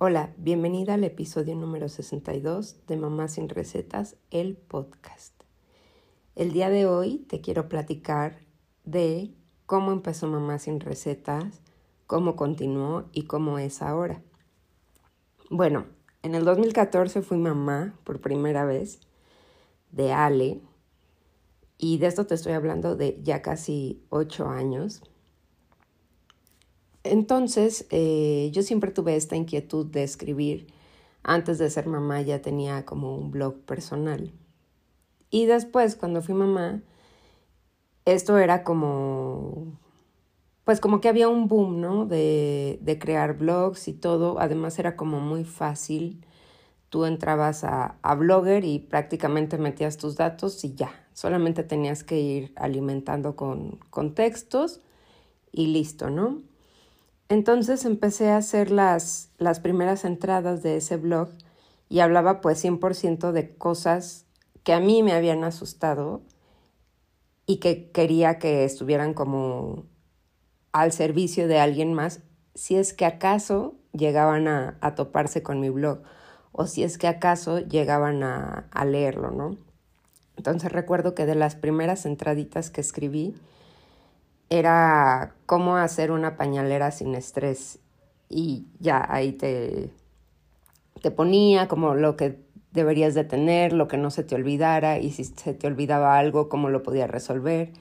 Hola, bienvenida al episodio número 62 de Mamá sin Recetas, el podcast. El día de hoy te quiero platicar de cómo empezó Mamá sin Recetas, cómo continuó y cómo es ahora. Bueno, en el 2014 fui mamá por primera vez de Ale y de esto te estoy hablando de ya casi ocho años. Entonces, eh, yo siempre tuve esta inquietud de escribir. Antes de ser mamá ya tenía como un blog personal. Y después, cuando fui mamá, esto era como, pues como que había un boom, ¿no? De, de crear blogs y todo. Además era como muy fácil. Tú entrabas a, a Blogger y prácticamente metías tus datos y ya. Solamente tenías que ir alimentando con, con textos y listo, ¿no? Entonces empecé a hacer las, las primeras entradas de ese blog y hablaba pues 100% de cosas que a mí me habían asustado y que quería que estuvieran como al servicio de alguien más, si es que acaso llegaban a, toparse con mi blog o si es que acaso llegaban a, a leerlo, ¿no? Entonces recuerdo que de las primeras entraditas que escribí, era cómo hacer una pañalera sin estrés y ya ahí te, te ponía como lo que deberías de tener, lo que no se te olvidara y si se te olvidaba algo, cómo lo podías resolver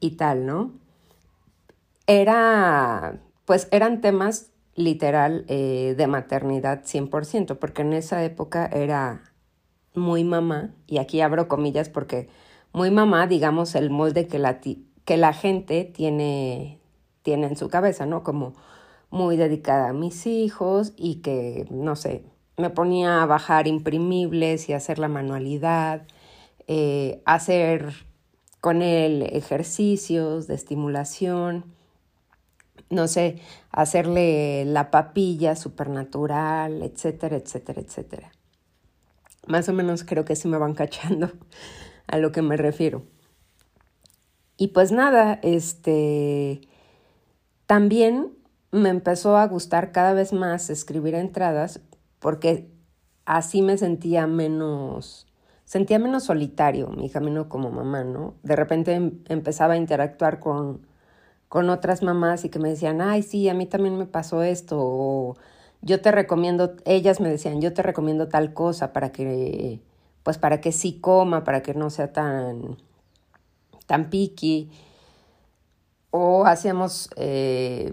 y tal, ¿no? Era, pues eran temas literal eh, de maternidad 100%, porque en esa época era muy mamá, y aquí abro comillas porque muy mamá, digamos, el molde que la, que la gente tiene, tiene en su cabeza, ¿no? Como muy dedicada a mis hijos y que, no sé, me ponía a bajar imprimibles y hacer la manualidad, eh, hacer con él ejercicios de estimulación, no sé, hacerle la papilla supernatural, etcétera, etcétera, etcétera. Más o menos creo que sí me van cachando a lo que me refiero. Y pues nada, este, también me empezó a gustar cada vez más escribir entradas porque así me sentía menos, sentía menos solitario mi camino como mamá, ¿no? De repente em, empezaba a interactuar con, con otras mamás y que me decían, ay, sí, a mí también me pasó esto, o yo te recomiendo, ellas me decían, yo te recomiendo tal cosa para que, pues para que sí coma, para que no sea tan, tan piqui, o hacíamos eh,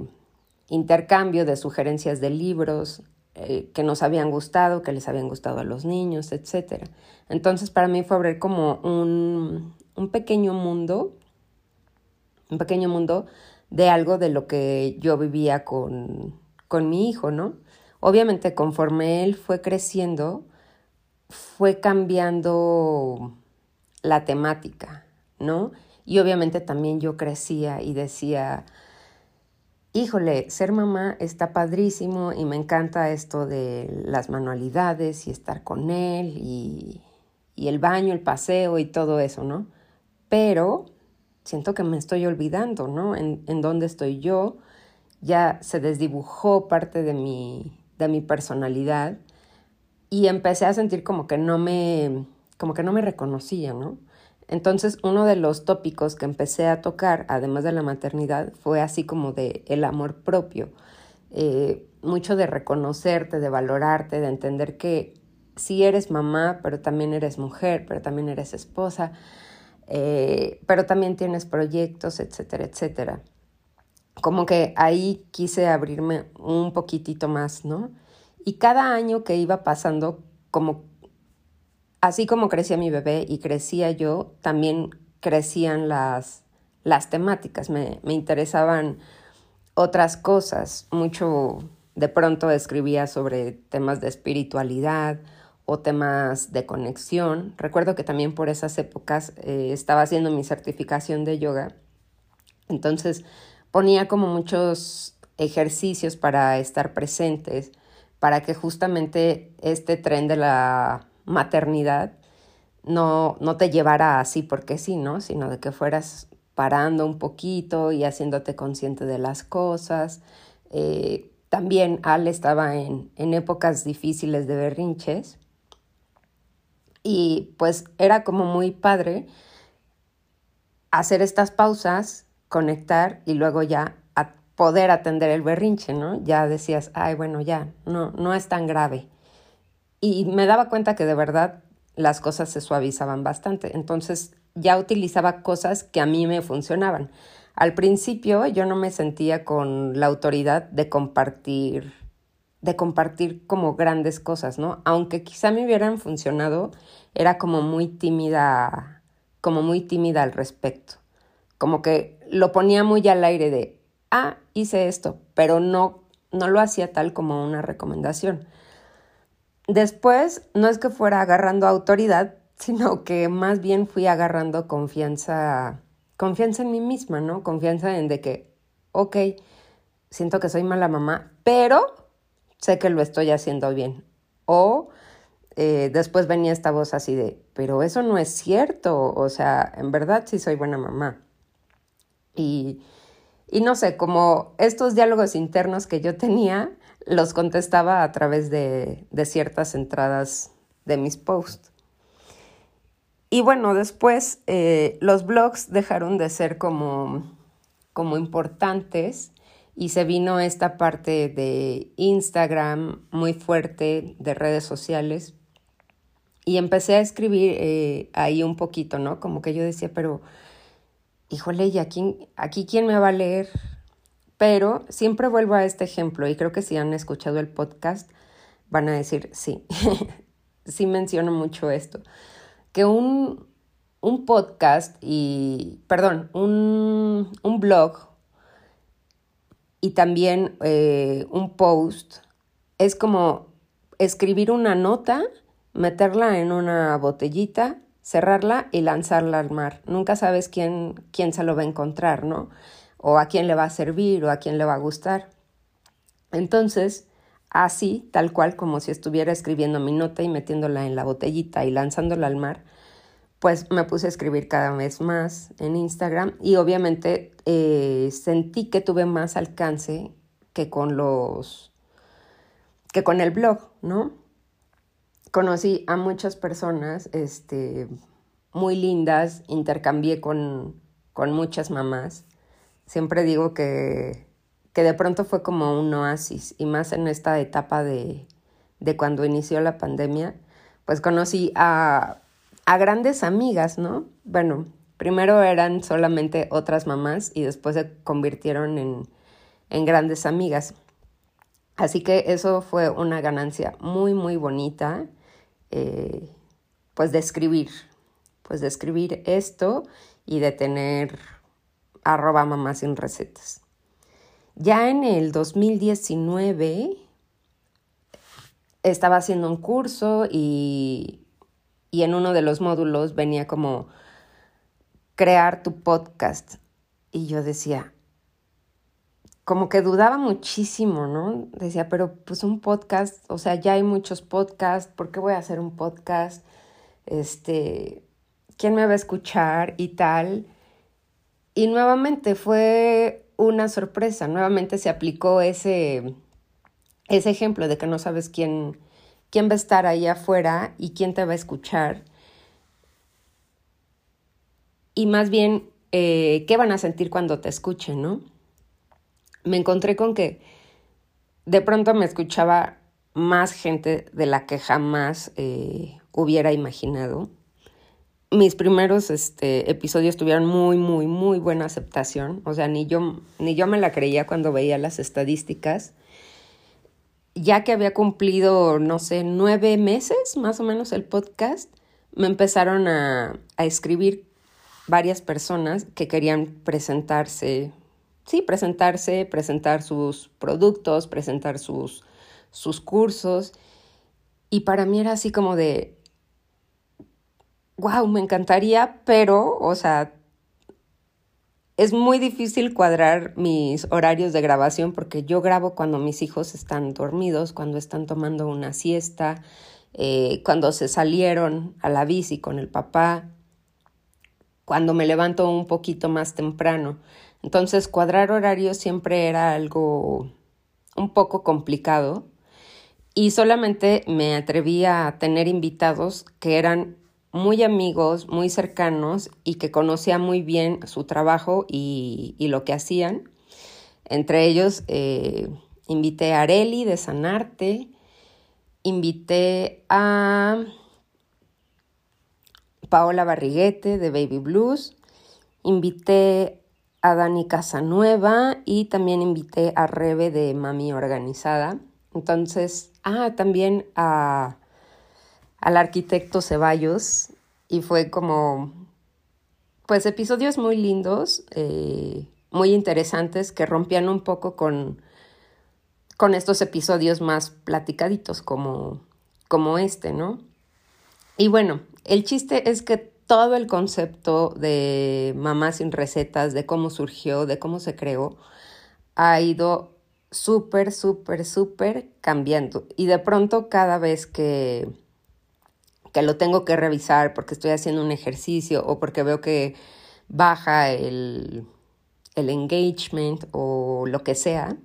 intercambio de sugerencias de libros eh, que nos habían gustado, que les habían gustado a los niños, etc. Entonces para mí fue abrir como un, un pequeño mundo, un pequeño mundo de algo de lo que yo vivía con, con mi hijo, ¿no? Obviamente conforme él fue creciendo, fue cambiando la temática, ¿no? Y obviamente también yo crecía y decía, híjole, ser mamá está padrísimo y me encanta esto de las manualidades y estar con él y, el baño, el paseo y todo eso, ¿no? Pero siento que me estoy olvidando, ¿no? En, en dónde estoy yo, ya se desdibujó parte de mi, de mi personalidad y empecé a sentir como que no me, como que no me reconocía, ¿no? Entonces, uno de los tópicos que empecé a tocar, además de la maternidad, fue así como de el amor propio, eh, mucho de reconocerte, de valorarte, de entender que sí eres mamá, pero también eres mujer, pero también eres esposa, eh, pero también tienes proyectos, etcétera, etcétera. Como que ahí quise abrirme un poquitito más, ¿no? Y cada año que iba pasando, como así como crecía mi bebé y crecía yo, también crecían las, las temáticas, me, me interesaban otras cosas, mucho de pronto escribía sobre temas de espiritualidad o temas de conexión. Recuerdo que también por esas épocas eh, estaba haciendo mi certificación de yoga, entonces ponía como muchos ejercicios para estar presentes, para que justamente este tren de la maternidad no, no te llevara así porque sí, ¿no? Sino de que fueras parando un poquito y haciéndote consciente de las cosas. Eh, también Al estaba en, en épocas difíciles de berrinches y pues era como muy padre hacer estas pausas, conectar y luego ya poder atender el berrinche, ¿no? Ya decías, ay, bueno, ya, no, no es tan grave. Y me daba cuenta que de verdad las cosas se suavizaban bastante. Entonces ya utilizaba cosas que a mí me funcionaban. Al principio yo no me sentía con la autoridad de compartir, de compartir como grandes cosas, ¿no? Aunque quizá me hubieran funcionado, era como muy tímida, como muy tímida al respecto. Como que lo ponía muy al aire de, ah, hice esto, pero no, no lo hacía tal como una recomendación. Después, no es que fuera agarrando autoridad, sino que más bien fui agarrando confianza, confianza en mí misma, ¿no? Confianza en de que, ok, siento que soy mala mamá, pero sé que lo estoy haciendo bien. O eh, después venía esta voz así de, pero eso no es cierto, o sea, en verdad sí soy buena mamá. Y, y no sé, como estos diálogos internos que yo tenía, los contestaba a través de, de ciertas entradas de mis posts. Y bueno, después eh, los blogs dejaron de ser como, como importantes y se vino esta parte de Instagram muy fuerte, de redes sociales. Y empecé a escribir eh, ahí un poquito, ¿no? Como que yo decía, pero, híjole, ¿y aquí, aquí quién me va a leer? Pero siempre vuelvo a este ejemplo y creo que si han escuchado el podcast van a decir, sí, sí menciono mucho esto, que un, un podcast y, perdón, un, un blog y también eh, un post es como escribir una nota, meterla en una botellita, cerrarla y lanzarla al mar. Nunca sabes quién, quién se lo va a encontrar, ¿no? O a quién le va a servir o a quién le va a gustar. Entonces, así, tal cual como si estuviera escribiendo mi nota y metiéndola en la botellita y lanzándola al mar, pues me puse a escribir cada vez más en Instagram y obviamente eh, sentí que tuve más alcance que con los que con el blog, ¿no? Conocí a muchas personas este, muy lindas, intercambié con, con muchas mamás Siempre digo que, que de pronto fue como un oasis y más en esta etapa de, de cuando inició la pandemia, pues conocí a, a grandes amigas, ¿no? Bueno, primero eran solamente otras mamás y después se convirtieron en, en grandes amigas. Así que eso fue una ganancia muy, muy bonita, eh, pues de escribir, pues de escribir esto y de tener arroba mamá sin recetas. Ya en el 2019 estaba haciendo un curso y, y en uno de los módulos venía como crear tu podcast. Y yo decía, como que dudaba muchísimo, ¿no? Decía, pero pues un podcast, o sea, ya hay muchos podcasts, ¿por qué voy a hacer un podcast? Este, ¿quién me va a escuchar y tal? Y nuevamente fue una sorpresa, nuevamente se aplicó ese, ese ejemplo de que no sabes quién, quién va a estar ahí afuera y quién te va a escuchar. Y más bien, eh, ¿qué van a sentir cuando te escuchen, no? Me encontré con que de pronto me escuchaba más gente de la que jamás eh, hubiera imaginado mis primeros este, episodios tuvieron muy, muy, muy buena aceptación. O sea, ni yo, ni yo me la creía cuando veía las estadísticas. Ya que había cumplido, no sé, nueve meses más o menos el podcast, me empezaron a, a escribir varias personas que querían presentarse, sí, presentarse, presentar sus productos, presentar sus, sus cursos. Y para mí era así como de, wow, me encantaría, pero, o sea, es muy difícil cuadrar mis horarios de grabación porque yo grabo cuando mis hijos están dormidos, cuando están tomando una siesta, eh, cuando se salieron a la bici con el papá, cuando me levanto un poquito más temprano. Entonces, cuadrar horarios siempre era algo, un poco complicado y solamente me atreví a tener invitados que eran muy amigos, muy cercanos y que conocía muy bien su trabajo y, lo que hacían. Entre ellos eh, invité a Areli de Sanarte, invité a Paola Barriguete de Baby Blues, invité a Dani Casanueva y también invité a Rebe de Mami Organizada. Entonces, ah, también a, al arquitecto Ceballos y fue como, pues episodios muy lindos, eh, muy interesantes que rompían un poco con, con estos episodios más platicaditos como, como este, ¿no? Y bueno, el chiste es que todo el concepto de Mamá sin recetas, de cómo surgió, de cómo se creó, ha ido súper, súper, súper cambiando. Y de pronto cada vez que, que lo tengo que revisar porque estoy haciendo un ejercicio o porque veo que baja el, engagement o lo que sea,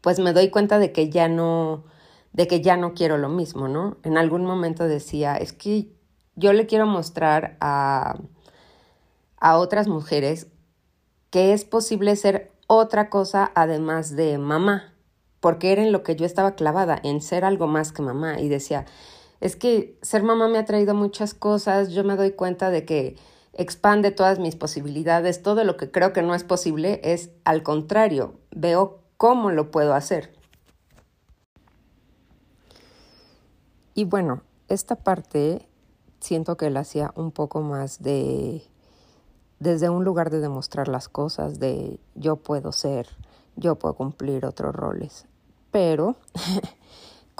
pues me doy cuenta de que ya no, de que ya no quiero lo mismo, ¿no? En algún momento decía, es que yo le quiero mostrar a, a otras mujeres que es posible ser otra cosa además de mamá, porque era en lo que yo estaba clavada, en ser algo más que mamá. Y decía, es que ser mamá me ha traído muchas cosas, yo me doy cuenta de que expande todas mis posibilidades, todo lo que creo que no es posible es al contrario, veo cómo lo puedo hacer. Y bueno, esta parte siento que la hacía un poco más de desde un lugar de demostrar las cosas, de yo puedo ser, yo puedo cumplir otros roles. Pero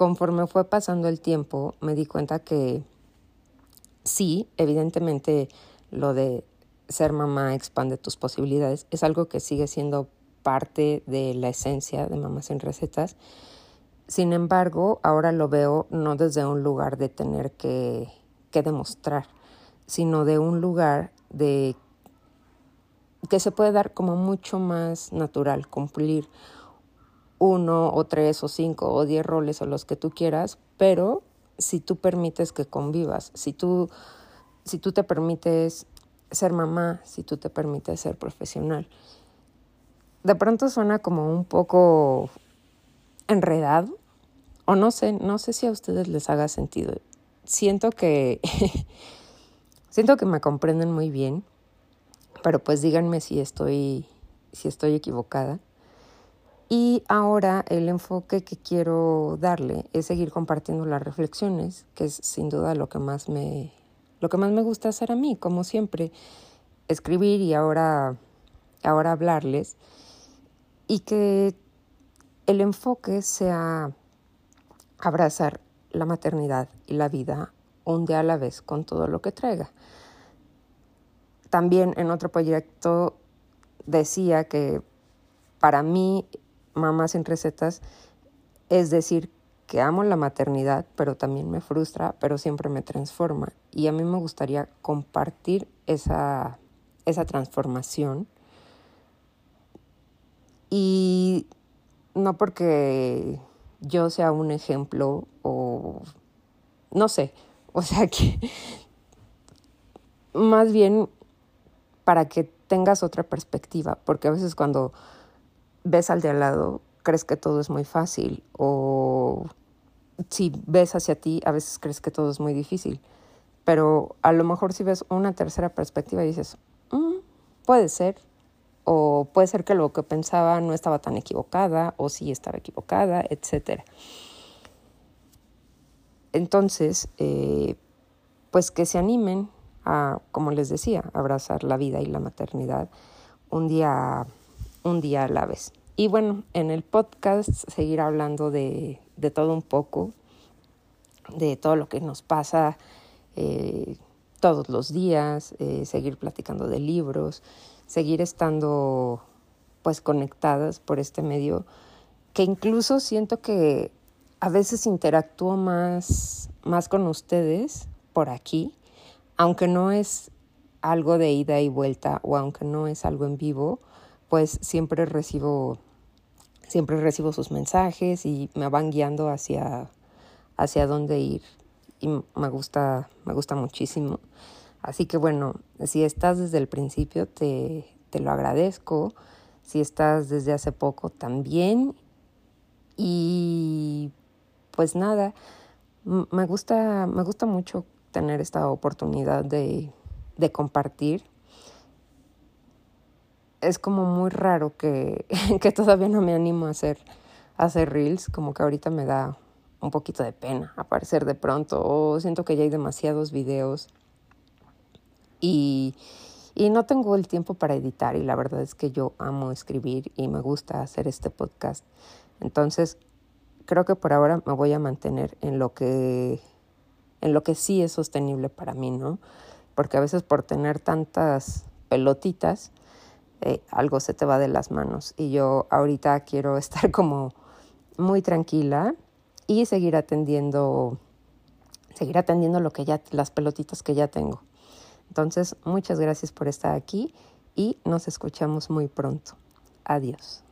conforme fue pasando el tiempo, me di cuenta que sí, evidentemente lo de ser mamá expande tus posibilidades, es algo que sigue siendo parte de la esencia de Mamá sin Recetas. Sin embargo, ahora lo veo no desde un lugar de tener que que demostrar, sino de un lugar de que se puede dar como mucho más natural, cumplir uno o tres o cinco o diez roles o los que tú quieras, pero si tú permites que convivas, si tú, si tú te permites ser mamá, si tú te permites ser profesional. De pronto suena como un poco enredado, o no sé, no sé si a ustedes les haga sentido siento que siento que me comprenden muy bien, pero pues díganme si estoy si estoy equivocada. Y ahora el enfoque que quiero darle es seguir compartiendo las reflexiones, que es sin duda lo que más me lo que más me gusta hacer a mí, como siempre, escribir y ahora ahora hablarles y que el enfoque sea abrazar la maternidad y la vida un día a la vez con todo lo que traiga. También en otro proyecto decía que para mí, Mamá sin recetas, es decir, que amo la maternidad, pero también me frustra, pero siempre me transforma. Y a mí me gustaría compartir esa, esa transformación. Y no porque yo sea un ejemplo o no sé, o sea que más bien para que tengas otra perspectiva, porque a veces cuando ves al de al lado crees que todo es muy fácil o si ves hacia ti a veces crees que todo es muy difícil, pero a lo mejor si ves una tercera perspectiva y dices, mm, puede ser, o puede ser que lo que pensaba no estaba tan equivocada o sí estaba equivocada, etc. Entonces, eh, pues que se animen a, como les decía, abrazar la vida y la maternidad un día, un día a la vez. Y bueno, en el podcast seguir hablando de, de todo un poco, de todo lo que nos pasa eh, todos los días, eh, seguir platicando de libros, seguir estando pues conectadas por este medio, que incluso siento que a veces interactúo más, más con ustedes por aquí, aunque no es algo de ida y vuelta o aunque no es algo en vivo, pues siempre recibo siempre recibo sus mensajes y me van guiando hacia, hacia dónde ir y me gusta, me gusta muchísimo. Así que bueno, si estás desde el principio te, te lo agradezco, si estás desde hace poco también y pues nada, me gusta, me gusta mucho tener esta oportunidad de, de compartir. Es como muy raro que, que todavía no me animo a hacer, a hacer reels, como que ahorita me da un poquito de pena aparecer de pronto o siento que ya hay demasiados videos y, y no tengo el tiempo para editar y la verdad es que yo amo escribir y me gusta hacer este podcast. Entonces, creo que por ahora me voy a mantener en lo que en lo que sí es sostenible para mí, ¿no? Porque a veces por tener tantas pelotitas, eh, algo se te va de las manos. Y yo ahorita quiero estar como muy tranquila y seguir atendiendo, seguir atendiendo lo que ya, las pelotitas que ya tengo. Entonces, muchas gracias por estar aquí y nos escuchamos muy pronto. Adiós.